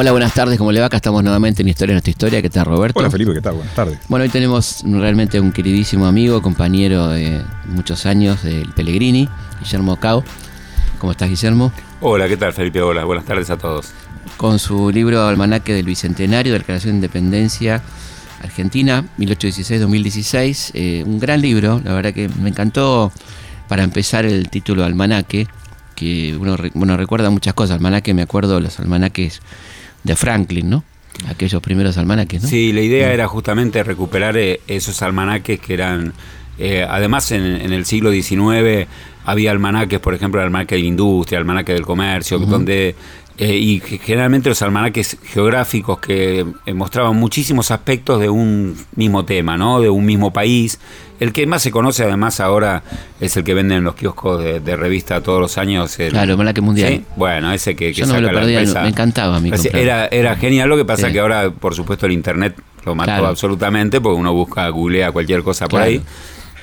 Hola, buenas tardes, ¿cómo le va? Acá estamos nuevamente en Historia de nuestra historia. ¿Qué tal, Roberto? Hola, Felipe, ¿qué tal? Buenas tardes. Bueno, hoy tenemos realmente un queridísimo amigo, compañero de muchos años del Pellegrini, Guillermo Cao. ¿Cómo estás, Guillermo? Hola, ¿qué tal, Felipe? Hola, buenas tardes a todos. Con su libro Almanaque del Bicentenario, de Declaración de Independencia Argentina, 1816-2016. Eh, un gran libro, la verdad que me encantó para empezar el título Almanaque, que uno bueno, recuerda muchas cosas. Almanaque, me acuerdo de los almanaques de Franklin, ¿no? Aquellos primeros almanaques, ¿no? Sí, la idea era justamente recuperar eh, esos almanaques que eran, eh, además en, el siglo XIX había almanaques, por ejemplo, el almanaque de la industria, el almanaque del comercio, donde eh, y generalmente los almanaques geográficos que eh, mostraban muchísimos aspectos de un mismo tema, ¿no? De un mismo país. El que más se conoce además ahora es el que venden en los kioscos de, revista todos los años. claro, el almanaque mundial. Bueno, ese que, Yo no me lo perdía, me encantaba a mí. Era, era genial, lo que pasa que ahora, por supuesto, el internet lo mató absolutamente, porque uno busca, googlea cualquier cosa por ahí.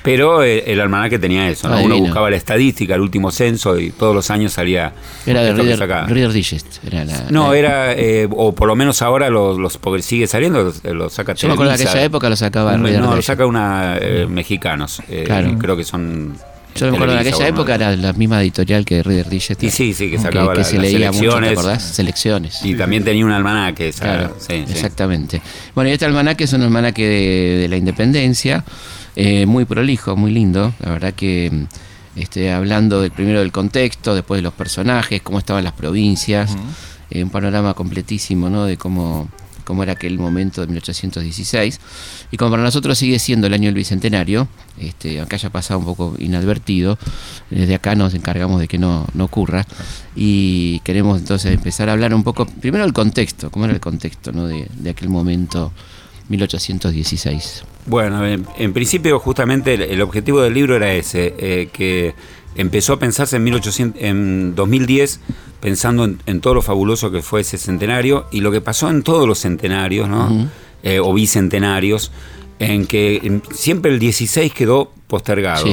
Pero eh, el almanaque tenía eso, ¿no? Uno buscaba la estadística, el último censo y todos los años salía. Era de Reader, Digest. no, era, eh, o por lo menos ahora los, porque sigue saliendo, lo, saca Yo me acuerdo de aquella época lo sacaba Reader No, lo saca una eh, mexicanos. claro. Creo que son. Yo me acuerdo de aquella época era la misma editorial que Reader Digest. Y sí, sí, que sacaba que, se leía selecciones. Mucho, ¿te acordás? Selecciones. Y también tenía un almanaque. Claro, exactamente. Bueno, y este almanaque es un almanaque de la independencia. Eh, muy prolijo, muy lindo. La verdad que este, hablando del primero del contexto, después de los personajes, cómo estaban las provincias, eh, un panorama completísimo ¿no? de cómo, cómo era aquel momento de 1816. Y como para nosotros sigue siendo el año del Bicentenario, este, aunque haya pasado un poco inadvertido, desde acá nos encargamos de que no, no ocurra. Y queremos entonces empezar a hablar un poco, primero del contexto, cómo era el contexto ¿no? de, de aquel momento 1816. Bueno, en, principio justamente el, objetivo del libro era ese, eh, que empezó a pensarse en, 1800, en 2010 pensando en, todo lo fabuloso que fue ese centenario y lo que pasó en todos los centenarios, ¿no? Eh, o bicentenarios, en que siempre el 16 quedó postergado.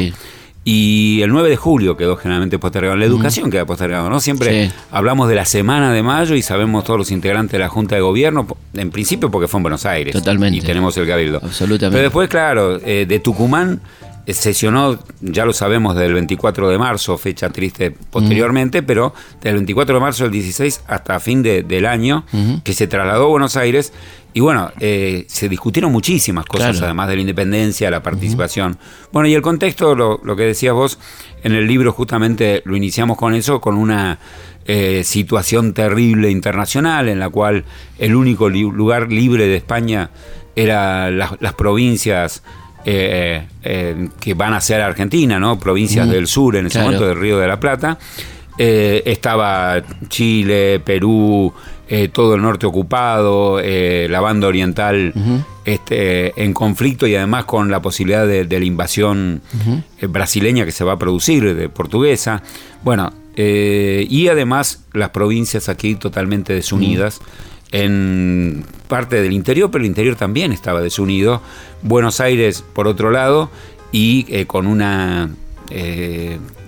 Y el 9 de julio quedó generalmente postergado. La educación queda postergado, ¿no? Siempre hablamos de la semana de mayo y sabemos todos los integrantes de la Junta de Gobierno, en principio porque fue en Buenos Aires. Totalmente. Y tenemos el Cabildo. Absolutamente. Pero después, claro, eh, de Tucumán eh, sesionó, ya lo sabemos, del 24 de marzo, fecha triste posteriormente, pero del 24 de marzo del 16 hasta fin del año, que se trasladó a Buenos Aires y bueno, eh, se discutieron muchísimas cosas, además de la independencia, la participación. Bueno, y el contexto, lo, que decías vos, en el libro justamente lo iniciamos con eso, con una eh, situación terrible internacional, en la cual el único lugar libre de España era las provincias eh, que van a ser Argentina, ¿no? Provincias del sur, en ese momento del Río de la Plata. estaba Chile, Perú, eh, todo el norte ocupado, eh, la banda oriental este, en conflicto y además con la posibilidad de, la invasión eh, brasileña que se va a producir, de portuguesa. Bueno, y además las provincias aquí totalmente desunidas. En parte del interior, pero el interior también estaba desunido. Buenos Aires, por otro lado, y con una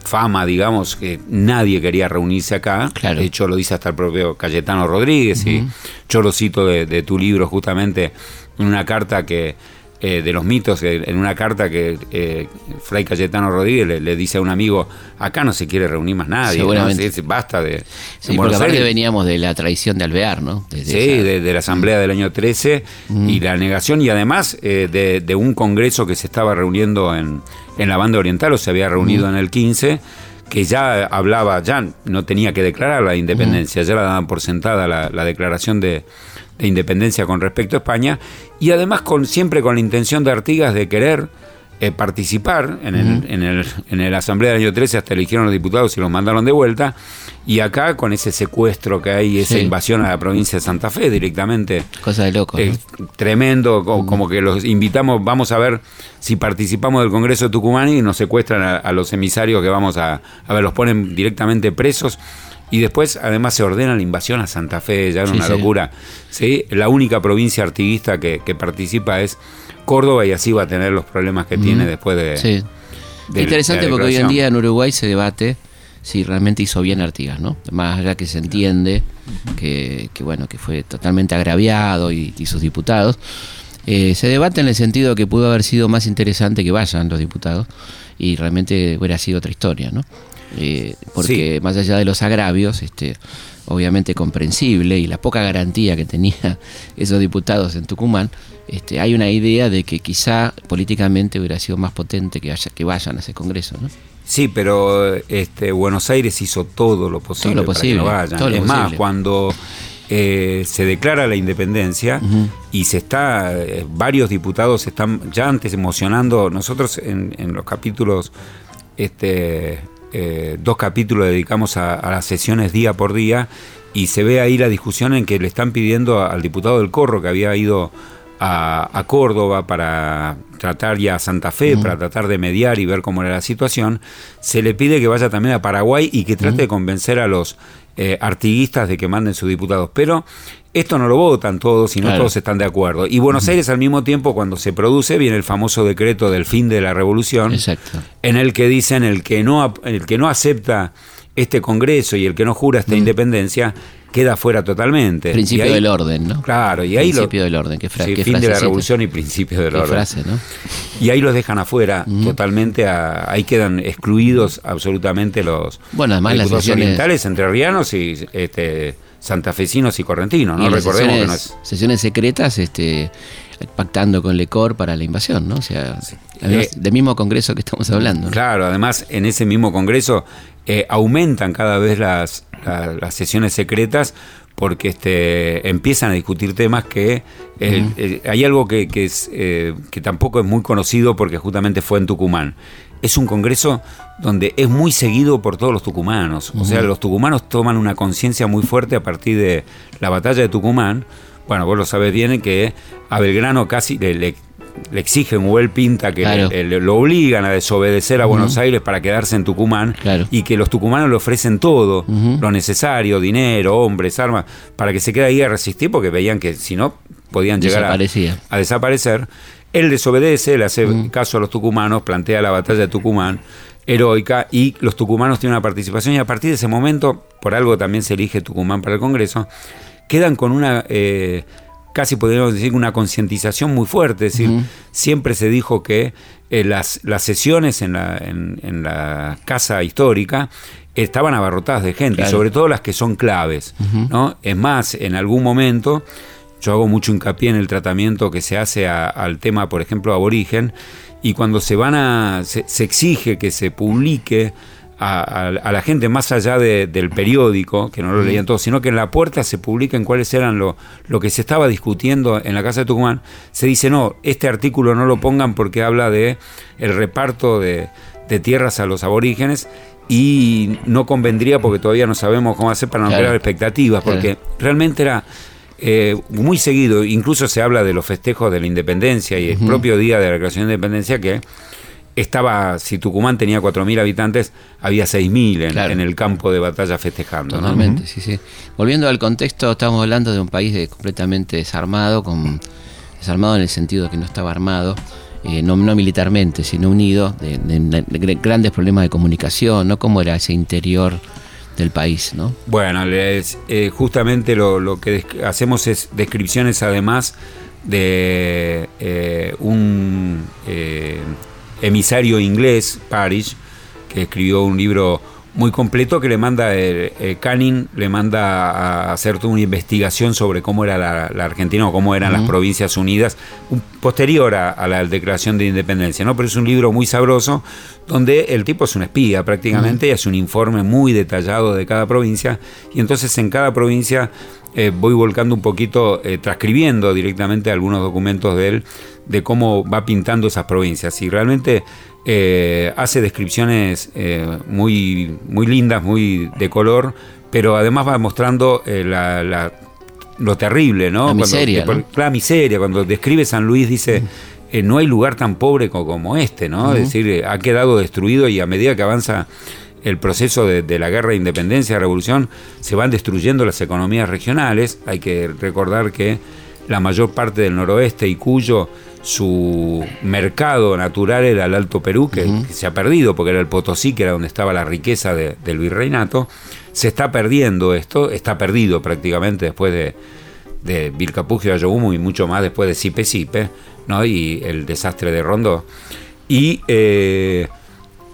fama, digamos, que nadie quería reunirse acá. De hecho, lo dice hasta el propio Cayetano Rodríguez. Y yo lo cito de, tu libro justamente en una carta que. Eh, de los mitos, en una carta que eh, Fray Cayetano Rodríguez le, dice a un amigo, acá no se quiere reunir más nadie, basta de... Sí, porque aparte veníamos de la traición de Alvear, ¿no? sí, de, la asamblea del año 13 y la negación y además eh, de, de, un congreso que se estaba reuniendo en, en la banda oriental o se había reunido en el 15 que ya hablaba, ya no tenía que declarar la independencia, ya la daban por sentada la, declaración de, independencia con respecto a España, y además con, siempre con la intención de Artigas de querer eh, participar en, el, en, el, en el Asamblea del año 13, hasta eligieron los diputados y los mandaron de vuelta. Y acá con ese secuestro que hay, esa invasión a la provincia de Santa Fe directamente. Cosa de loco. Tremendo, como, que los invitamos, vamos a ver si participamos del Congreso de Tucumán y nos secuestran a, los emisarios que vamos a, a ver, los ponen directamente presos. Y después, además, se ordena la invasión a Santa Fe, ya es una locura. Sí. La única provincia artiguista que, que participa es Córdoba y así va a tener los problemas que tiene después de... Sí. Interesante porque hoy en día en Uruguay se debate si realmente hizo bien Artigas, ¿no? Más allá que se entiende que, bueno, que fue totalmente agraviado y, sus diputados. Eh, se debate en el sentido que pudo haber sido más interesante que vayan los diputados y realmente hubiera sido otra historia, ¿no? Eh, porque más allá de los agravios, este, obviamente comprensible y la poca garantía que tenían esos diputados en Tucumán, este, hay una idea de que quizá políticamente hubiera sido más potente que, que vayan a ese Congreso, ¿no? Sí, pero este, Buenos Aires hizo todo lo posible, para que no vayan. es más, cuando eh, se declara la independencia y se está, eh, varios diputados están ya antes emocionando, nosotros en, los capítulos, este, eh, dos capítulos dedicamos a, a, las sesiones día por día y se ve ahí la discusión en que le están pidiendo al diputado del Corro que había ido a, Córdoba para tratar ya a Santa Fe, para tratar de mediar y ver cómo era la situación, se le pide que vaya también a Paraguay y que trate de convencer a los eh, artiguistas de que manden sus diputados. Pero esto no lo votan todos y no todos están de acuerdo. Y Buenos Aires al mismo tiempo, cuando se produce, viene el famoso decreto del fin de la revolución, en el que dicen el que no, el que no acepta este Congreso y el que no jura esta independencia queda fuera totalmente. Principio del orden, ¿no? Claro, y ahí Principio del orden, qué, frase. fin de la revolución y principio del orden. frase, ¿no? Y ahí los dejan afuera totalmente, ahí quedan excluidos absolutamente los bueno, además las sesiones... orientales, entrerrianos y este, santafesinos y correntinos, ¿no? Recordemos que no es... sesiones secretas, este pactando con Lecor para la invasión, ¿no? O sea, eh, del mismo congreso que estamos hablando. Claro, además en ese mismo congreso eh, aumentan cada vez las, las sesiones secretas porque este, empiezan a discutir temas que eh, eh, hay algo que, que, es, que tampoco es muy conocido porque justamente fue en Tucumán. Es un congreso donde es muy seguido por todos los tucumanos. O sea, los tucumanos toman una conciencia muy fuerte a partir de la batalla de Tucumán. Bueno, vos lo sabés bien que a Belgrano casi le, le exigen o él pinta que lo obligan a desobedecer a Buenos Aires para quedarse en Tucumán y que los tucumanos le ofrecen todo, lo necesario, dinero, hombres, armas, para que se quede ahí a resistir porque veían que si no podían llegar a, desaparecer. Él desobedece, le hace caso a los tucumanos, plantea la batalla de Tucumán heroica y los tucumanos tienen una participación y a partir de ese momento, por algo también se elige Tucumán para el Congreso, quedan con una eh, casi podríamos decir una concientización muy fuerte, es decir, siempre se dijo que eh, las, las sesiones en la, en, la casa histórica estaban abarrotadas de gente, sobre todo las que son claves, ¿no? Es más, en algún momento yo hago mucho hincapié en el tratamiento que se hace al tema, por ejemplo, aborigen, y cuando se van a se, se exige que se publique a, la gente más allá del periódico, que no lo leían todos, sino que en la puerta se publiquen cuáles eran lo, lo que se estaba discutiendo en la Casa de Tucumán, se dice, no, este artículo no lo pongan porque habla de el reparto de, tierras a los aborígenes y no convendría porque todavía no sabemos cómo hacer para no crear expectativas, porque realmente era... Eh, muy seguido, incluso se habla de los festejos de la independencia y el propio día de la declaración de independencia que estaba, si Tucumán tenía 4.000 habitantes, había 6.000 en, el campo de batalla festejando. Totalmente, sí, sí. Volviendo al contexto, estamos hablando de un país completamente desarmado, con, desarmado en el sentido de que no estaba armado, eh, no, militarmente, sino unido, de, grandes problemas de comunicación, ¿no? ¿Cómo era ese interior del país, no? Bueno, eh, justamente lo, que hacemos es descripciones además de eh, un emisario inglés, Parrish, que escribió un libro muy completo que le manda, eh, eh, Canning le manda a hacer toda una investigación sobre cómo era la, Argentina o cómo eran las provincias unidas, posterior a, la declaración de independencia, ¿no? Pero es un libro muy sabroso donde el tipo es un espía prácticamente y hace un informe muy detallado de cada provincia y entonces en cada provincia eh, voy volcando un poquito, eh, transcribiendo directamente algunos documentos de él, de cómo va pintando esas provincias. Y realmente eh, hace descripciones muy, muy lindas, muy de color, pero además va mostrando la, lo terrible, ¿no? La miseria. Cuando, La miseria. Cuando describe San Luis dice... no hay lugar tan pobre como, este, ¿no? Es decir, ha quedado destruido y a medida que avanza el proceso de, la guerra de independencia, revolución, se van destruyendo las economías regionales. Hay que recordar que la mayor parte del noroeste y Cuyo, su mercado natural era el Alto Perú, que, se ha perdido porque era el Potosí, que era donde estaba la riqueza del virreinato. Se está perdiendo esto, está perdido prácticamente después de, de Vilcapugio Ayohumo y mucho más después de Sipe Sipe, ¿no? y el desastre de Rondó. Y eh,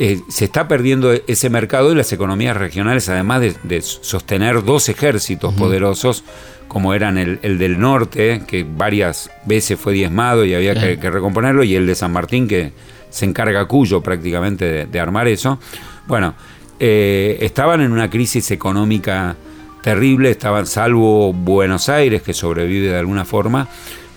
eh, se está perdiendo ese mercado y las economías regionales, además de, sostener dos ejércitos poderosos, como eran el, del norte, que varias veces fue diezmado y había que, recomponerlo, y el de San Martín, que se encarga Cuyo prácticamente de, armar eso. Bueno, eh, estaban en una crisis económica terrible, estaban salvo Buenos Aires, que sobrevive de alguna forma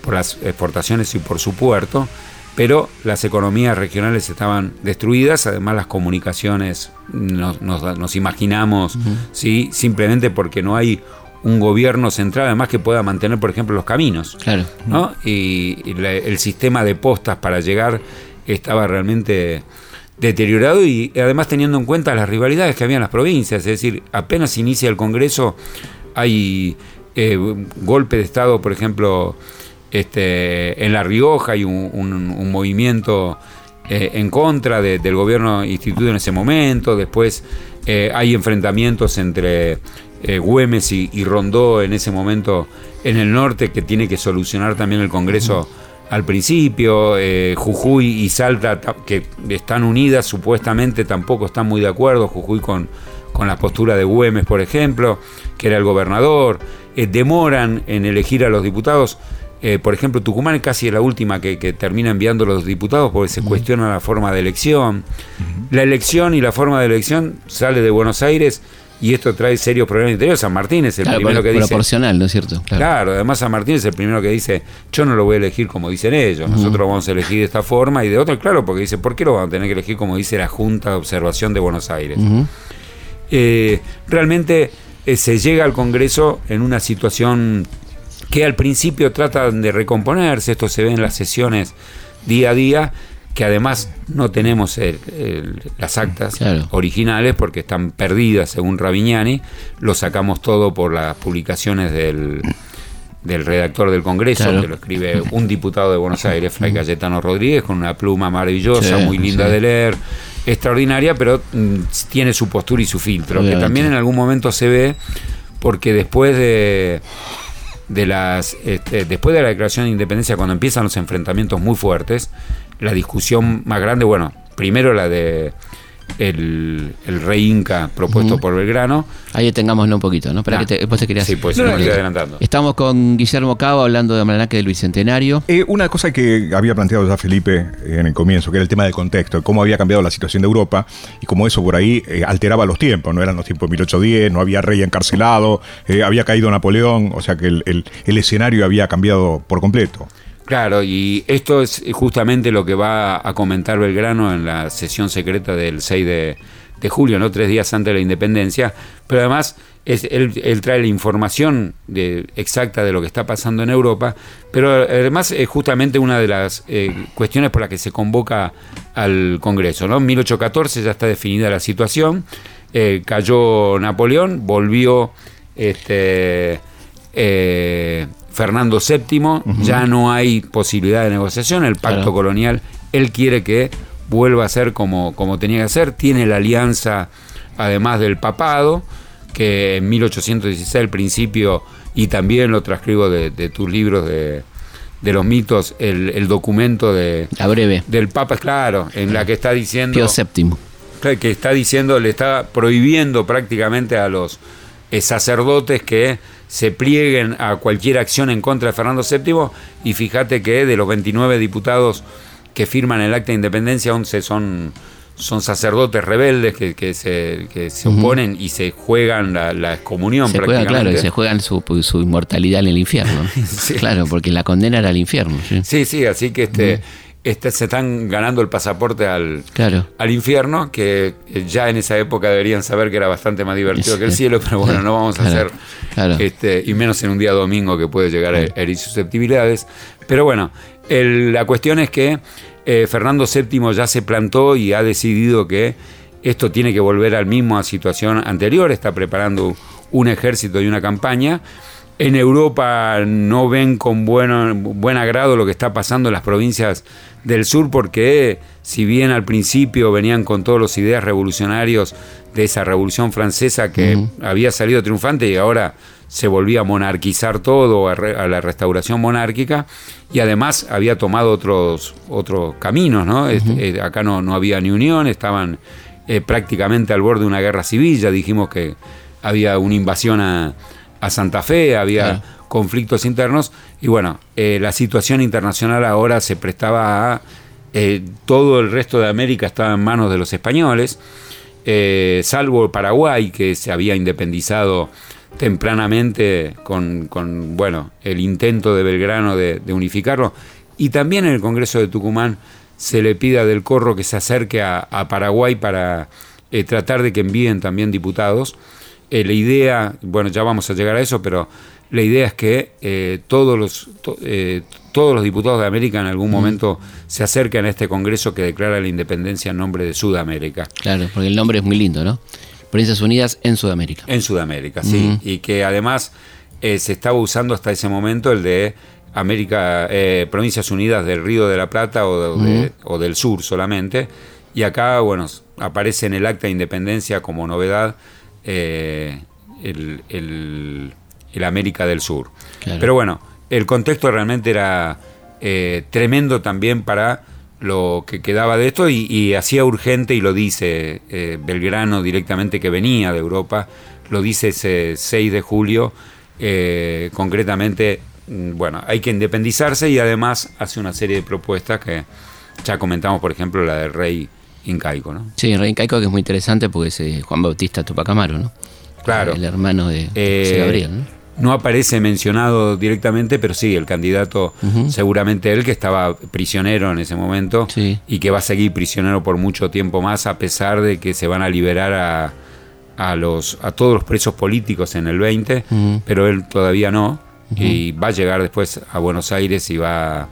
por las exportaciones y por su puerto pero las economías regionales estaban destruidas, además las comunicaciones nos, imaginamos, ¿sí? simplemente porque no hay un gobierno central, además que pueda mantener, por ejemplo, los caminos. Claro. ¿no? Y, el sistema de postas para llegar estaba realmente deteriorado y además teniendo en cuenta las rivalidades que había en las provincias, es decir, apenas inicia el Congreso, hay eh, golpe de Estado, por ejemplo, este, en La Rioja hay un, movimiento eh, en contra del gobierno instituido en ese momento, después eh, hay enfrentamientos entre eh, Güemes y, Rondó en ese momento en el norte que tiene que solucionar también el Congreso. Al principio, Jujuy y Salta, que están unidas, supuestamente tampoco están muy de acuerdo. Jujuy con, con la postura de Güemes, por ejemplo, que era el gobernador. demoran en elegir a los diputados. Eh, por ejemplo, Tucumán es casi la última que, termina enviando los diputados porque se cuestiona la forma de elección. La elección y la forma de elección sale de Buenos Aires y esto trae serios problemas interiores. San Martín es el primero que dice. Proporcional, ¿no es cierto? Claro. además San Martín es el primero que dice: Yo no lo voy a elegir como dicen ellos, nosotros vamos a elegir de esta forma y de otra, claro, porque dice: ¿Por qué lo vamos a tener que elegir como dice la Junta de Observación de Buenos Aires? Eh, realmente eh, se llega al Congreso en una situación que al principio tratan de recomponerse, esto se ve en las sesiones día a día, que además no tenemos las actas originales porque están perdidas según Ravignani, lo sacamos todo por las publicaciones del, redactor del Congreso, que lo escribe un diputado de Buenos Aires, Fray Cayetano Rodríguez, con una pluma maravillosa, muy linda de leer, extraordinaria, pero mm, tiene su postura y su filtro, que también en algún momento se ve porque después de de las este, después de la declaración de independencia, cuando empiezan los enfrentamientos muy fuertes, la discusión más grande, bueno, primero la de el, rey Inca propuesto por Belgrano. Ahí detengámoslo un poquito, ¿no? Espera que te, después te querías... Sí, pues no, adelantando. Estamos con Guillermo Cabo hablando de Almanaque del Bicentenario. Eh, una cosa que había planteado ya Felipe en el comienzo, que era el tema del contexto, cómo había cambiado la situación de Europa y cómo eso por ahí eh, alteraba los tiempos, no eran los tiempos de 1810, no había rey encarcelado, eh, había caído Napoleón, o sea que el escenario había cambiado por completo. Claro, y esto es justamente lo que va a comentar Belgrano en la sesión secreta del 6 de, julio, ¿no? tres días antes de la independencia, pero además es, él, trae la información de, exacta de lo que está pasando en Europa, pero además es justamente una de las eh, cuestiones por las que se convoca al Congreso. ¿no? En 1814 ya está definida la situación, eh, cayó Napoleón, volvió este, eh, Fernando VII, ya no hay posibilidad de negociación, el pacto colonial, él quiere que vuelva a ser como, como tenía que ser, tiene la alianza además del papado, que en 1816 al principio, y también lo transcribo de, tus libros de, de los mitos, el, documento de... La breve. Del Papa, claro, en la que está diciendo... Pío VII. Que está diciendo, le está prohibiendo prácticamente a los eh, sacerdotes que se plieguen a cualquier acción en contra de Fernando VII y fíjate que de los 29 diputados que firman el acta de independencia, 11 son, son sacerdotes rebeldes que, que se, que se oponen y se juegan la, la excomunión Se juegan, prácticamente. claro, y se juegan su, su inmortalidad en el infierno. Sí. Claro, porque la condena era al infierno. ¿sí? Sí, sí, así que este, este, se están ganando el pasaporte al, Claro. al infierno, que ya en esa época deberían saber que era bastante más divertido Sí. que el cielo, pero bueno, no vamos a hacer, claro. este, y menos en un día domingo que puede llegar a herir susceptibilidades. Pero bueno, el- la cuestión es que eh, Fernando VII ya se plantó y ha decidido que esto tiene que volver al mismo a situación anterior, está preparando un ejército y una campaña. En Europa no ven con bueno, buen agrado lo que está pasando en las provincias del sur porque si bien al principio venían con todos los ideas revolucionarios de esa revolución francesa que había salido triunfante y ahora se volvía a monarquizar todo, a, re- a la restauración monárquica y además había tomado otros, otros caminos, ¿no? Este, eh, acá no, no había ni unión, estaban eh, prácticamente al borde de una guerra civil, ya dijimos que había una invasión a, a Santa Fe, había conflictos internos y bueno, eh, la situación internacional ahora se prestaba a eh, todo el resto de América estaba en manos de los españoles, eh, salvo Paraguay que se había independizado tempranamente con, con, bueno, el intento de Belgrano de, de unificarlo y también en el Congreso de Tucumán se le pida del Corro que se acerque a, a Paraguay para eh, tratar de que envíen también diputados. Eh, la idea, bueno, ya vamos a llegar a eso, pero la idea es que eh, todos, los, to- eh, todos los diputados de América en algún momento se acerquen a este Congreso que declara la independencia en nombre de Sudamérica. Claro, porque el nombre es muy lindo, ¿no? Provincias Unidas en Sudamérica. En Sudamérica, sí. Y que además eh, se estaba usando hasta ese momento el de América, eh, Provincias Unidas del Río de la Plata o, de- o del Sur solamente. Y acá, bueno, aparece en el acta de independencia como novedad eh, el, el- el América del Sur. Claro. Pero bueno, el contexto realmente era eh, tremendo también para lo que quedaba de esto y, y hacía urgente, y lo dice eh, Belgrano directamente que venía de Europa, lo dice ese 6 de julio, eh, concretamente, mm, bueno, hay que independizarse y además hace una serie de propuestas que ya comentamos, por ejemplo, la del rey incaico, ¿no? Sí, Rey Caico que es muy interesante porque es eh, Juan Bautista Tupac Amaro, ¿no? Claro. El hermano de Eh, José Gabriel, ¿no? no aparece mencionado directamente, pero sí, el candidato, seguramente él que estaba prisionero en ese momento Sí. y que va a seguir prisionero por mucho tiempo más, a pesar de que se van a liberar a, a los, a todos los presos políticos en el 20, pero él todavía no, y va a llegar después a Buenos Aires y va...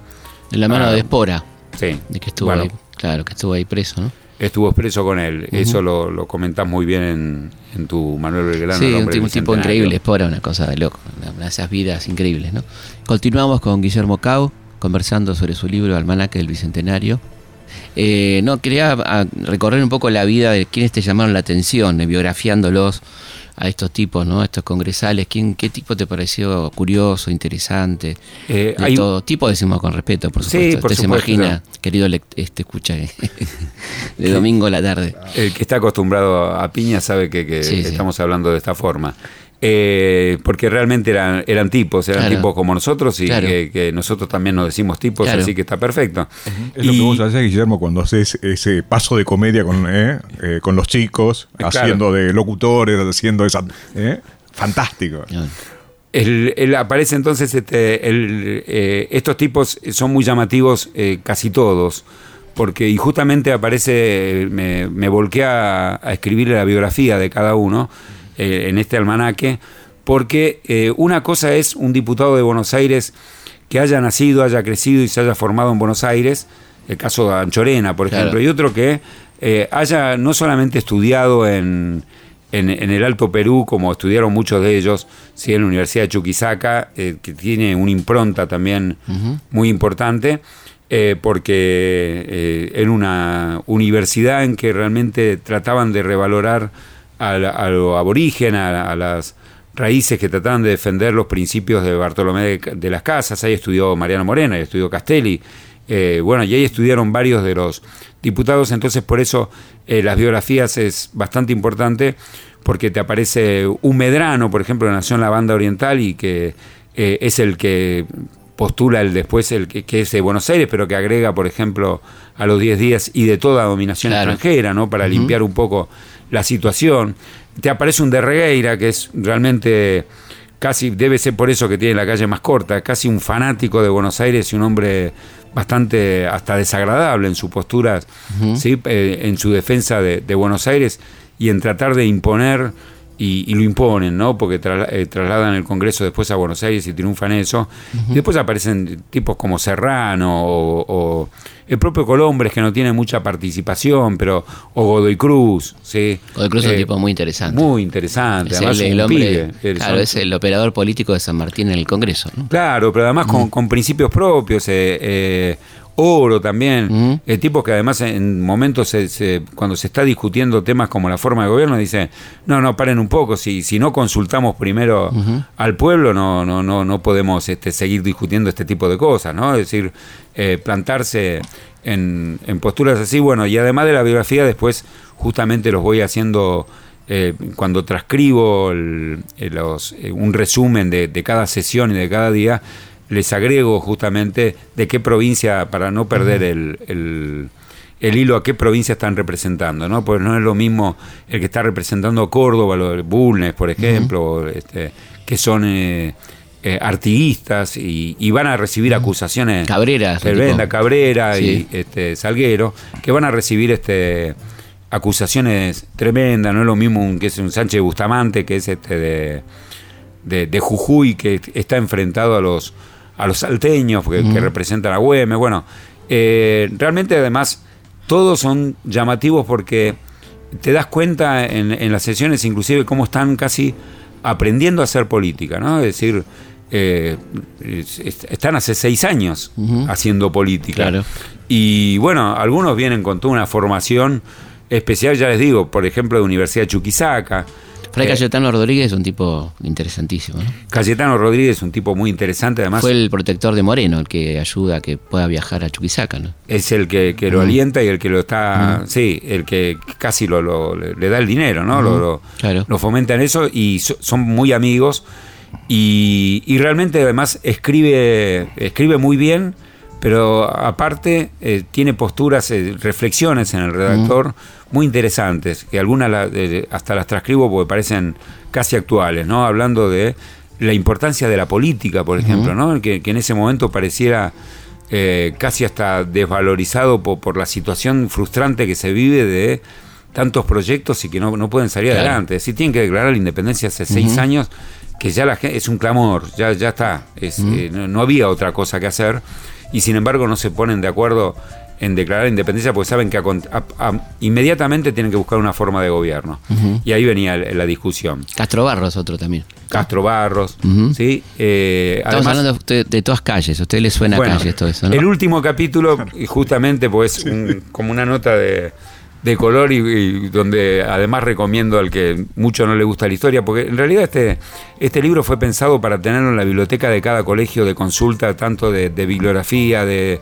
De la mano de Espora, Sí, de que estuvo bueno, ahí, claro, que estuvo ahí preso, ¿no? Estuvo preso con él, eso lo, lo comentás muy bien en, en tu Manuel Belgrano. sí, un, tipo- increíble, Espora, una cosa de loco, una, esas vidas increíbles, ¿no? Continuamos con Guillermo Cao, conversando sobre su libro Almanaque del Bicentenario. Eh, no, quería ah, recorrer un poco la vida de quienes te llamaron la atención, eh, biografiándolos a estos tipos, ¿no? A estos congresales. ¿Quién, ¿Qué tipo te pareció curioso, interesante? Eh, de hay- todo tipo decimos con respeto, por Sí, supuesto. por Usted supuesto. se imagina, querido este escucha, de domingo a la tarde. El que está acostumbrado a piña sabe que, que Sí, sí. estamos hablando de esta forma. Eh, porque realmente eran, eran tipos, eran Claro. tipos como nosotros y Claro. que, que nosotros también nos decimos tipos, Claro. así que está perfecto. Es lo Y- que vos haces, Guillermo, cuando haces ese paso de comedia con, eh, eh, con los chicos, Claro. haciendo de locutores, haciendo esa... eh, fantástico. El- el- aparece entonces este, el, eh, estos tipos son muy llamativos eh, casi todos porque y justamente aparece eh, me, me volqué a, a escribir la biografía de cada uno eh, en este almanaque porque eh, una cosa es un diputado de Buenos Aires que haya nacido, haya crecido y se haya formado en Buenos Aires, el caso de Anchorena, por Claro. ejemplo, y otro que eh, haya no solamente estudiado en, en, en el Alto Perú, como estudiaron muchos de ellos, sí, en la Universidad de Chuquisaca, eh, que tiene una impronta también muy importante, eh, porque era una universidad en que realmente trataban de revalorar a, la- a lo aborigen, a, a las raíces que trataban de defender los principios de Bartolomé de, de las Casas. Ahí estudió Mariano Morena, ahí estudió Castelli. Eh, bueno, y ahí estudiaron varios de los diputados, entonces por eso eh, las biografías es bastante importante, porque te aparece un Medrano, por ejemplo, que nació en la banda oriental y que eh, es el que postula el después el que, que es de Buenos Aires, pero que agrega, por ejemplo, a los 10 días y de toda dominación Claro. extranjera, ¿no? Para limpiar un poco la situación. Te aparece un de Regueira, que es realmente casi, debe ser por eso que tiene la calle más corta, casi un fanático de Buenos Aires y un hombre bastante hasta desagradable en su postura, ¿sí? Eh, en su defensa de, de Buenos Aires y en tratar de imponer y, y lo imponen, ¿no? Porque trasla- eh, trasladan el Congreso después a Buenos Aires y triunfan eso. Y después aparecen tipos como Serrano o, o el propio Colombres, que no tiene mucha participación, pero o Godoy Cruz, ¿sí? Godoy Cruz es un Eh, tipo muy interesante. Muy interesante. Es además el, el hombre, pibe, eh, claro, es el operador político de San Martín en el Congreso. ¿no? Claro, pero además con, con principios propios. eh, eh, Oro también, Ujú. eh, tipos que además en momentos se- se- cuando se está discutiendo temas como la forma de gobierno dice no no paren un poco si si no consultamos primero al pueblo no no no no podemos este, seguir discutiendo este tipo de cosas no es decir eh, plantarse en, en posturas así bueno y además de la biografía después justamente los voy haciendo eh, cuando transcribo el- los, eh, un resumen de, de cada sesión y de cada día, les agrego justamente de qué provincia, para no perder el, el- el hilo, a qué provincia están representando, ¿no? Pues no es lo mismo el que está representando Córdoba, lo de Bulnes, por ejemplo, este, que son eh, eh, artiguistas y, y van a recibir acusaciones. Cabrera, tipo. Cabrera Sí. y este, Salguero, que van a recibir este acusaciones tremendas, no es lo mismo un, que es un Sánchez Bustamante, que es este de, de, de Jujuy, que está enfrentado a los a los salteños, que, que representan a Güemes. Bueno, eh, realmente además todos son llamativos porque te das cuenta en, en las sesiones inclusive cómo están casi aprendiendo a hacer política, ¿no? Es decir, eh, es- es- están hace seis años haciendo política. Claro. Y bueno, algunos vienen con toda una formación especial, ya les digo, por ejemplo, de Universidad de Chuquisaca. Fray Eh, Cayetano Rodríguez es un tipo interesantísimo. ¿no? Cayetano Rodríguez, un tipo muy interesante, además Fue el protector de Moreno, el que ayuda a que pueda viajar a Chuquisaca. ¿no? es el que, que lo alienta y el que lo está, sí, el que casi lo, lo- le, da el dinero, ¿no? Lo, lo- Claro. lo fomenta en eso y so- son muy amigos y, y realmente además escribe, escribe muy bien, pero aparte eh, tiene posturas, eh, reflexiones en el redactor muy interesantes, que algunas la- eh, hasta las transcribo porque parecen casi actuales, ¿no? Hablando de la importancia de la política, por ejemplo, ¿no? Que, que en ese momento pareciera eh, casi hasta desvalorizado po- por, la situación frustrante que se vive de tantos proyectos y que no, no pueden salir Claro. adelante. Si tienen que declarar la independencia hace seis años, que ya la gente, es un clamor, ya, ya está. Es, eh, no, no había otra cosa que hacer y sin embargo no se ponen de acuerdo en declarar la independencia porque saben que a con- a- a- inmediatamente tienen que buscar una forma de gobierno. Y ahí venía la discusión. Castro Barros, otro también. Castro Barros. ¿sí? Eh, Estamos además- hablando de, de todas calles. A usted le suena bueno, a calles todo eso, ¿no? El último capítulo, y justamente, pues, un- como una nota de, de color y, y donde además recomiendo al que mucho no le gusta la historia, porque en realidad este, este libro fue pensado para tenerlo en la biblioteca de cada colegio de consulta, tanto de, de bibliografía, de...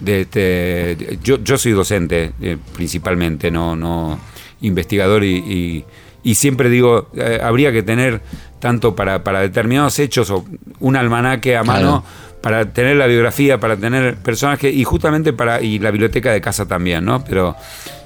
de este, de- yo, yo soy docente eh, principalmente, no, no investigador y, y- y siempre digo, eh, habría que tener tanto para, para determinados hechos o un almanaque a mano Claro. para tener la biografía, para tener personajes y justamente para y la biblioteca de casa también, ¿no? Pero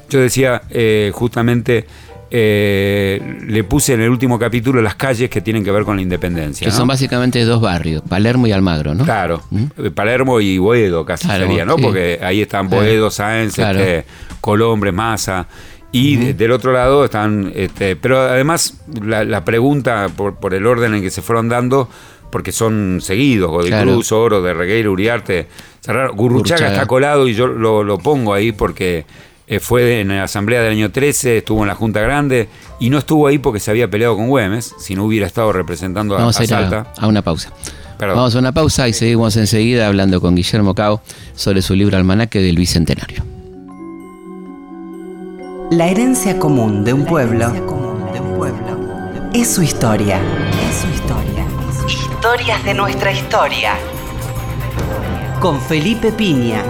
yo decía eh, justamente eh, le puse en el último capítulo las calles que tienen que ver con la independencia. que ¿no? son básicamente dos barrios, Palermo y Almagro, ¿no? Claro, eh, Palermo y Boedo casi Claro, sería, ¿no? sí. Porque ahí están. Boedo, Sáenz, Claro. este, Colombre, Massa. Y de- del otro lado están, este, pero además la, la pregunta por, por el orden en que se fueron dando, porque son seguidos, Godoy Claro. Cruz, Oro, de Regueiro, Uriarte. Gurruchaga Gurruchaga. está colado y yo lo, lo pongo ahí porque eh, fue en la asamblea del año 13, estuvo en la Junta Grande y no estuvo ahí porque se había peleado con Güemes, si no hubiera estado representando a, Vamos a, a ir Salta. a, a una pausa. Perdón. Vamos a una pausa y seguimos enseguida hablando con Guillermo Cao sobre su libro Almanaque del Bicentenario. La herencia común de un pueblo es su historia. Es su historia. Historias de nuestra historia. Con Felipe Piña.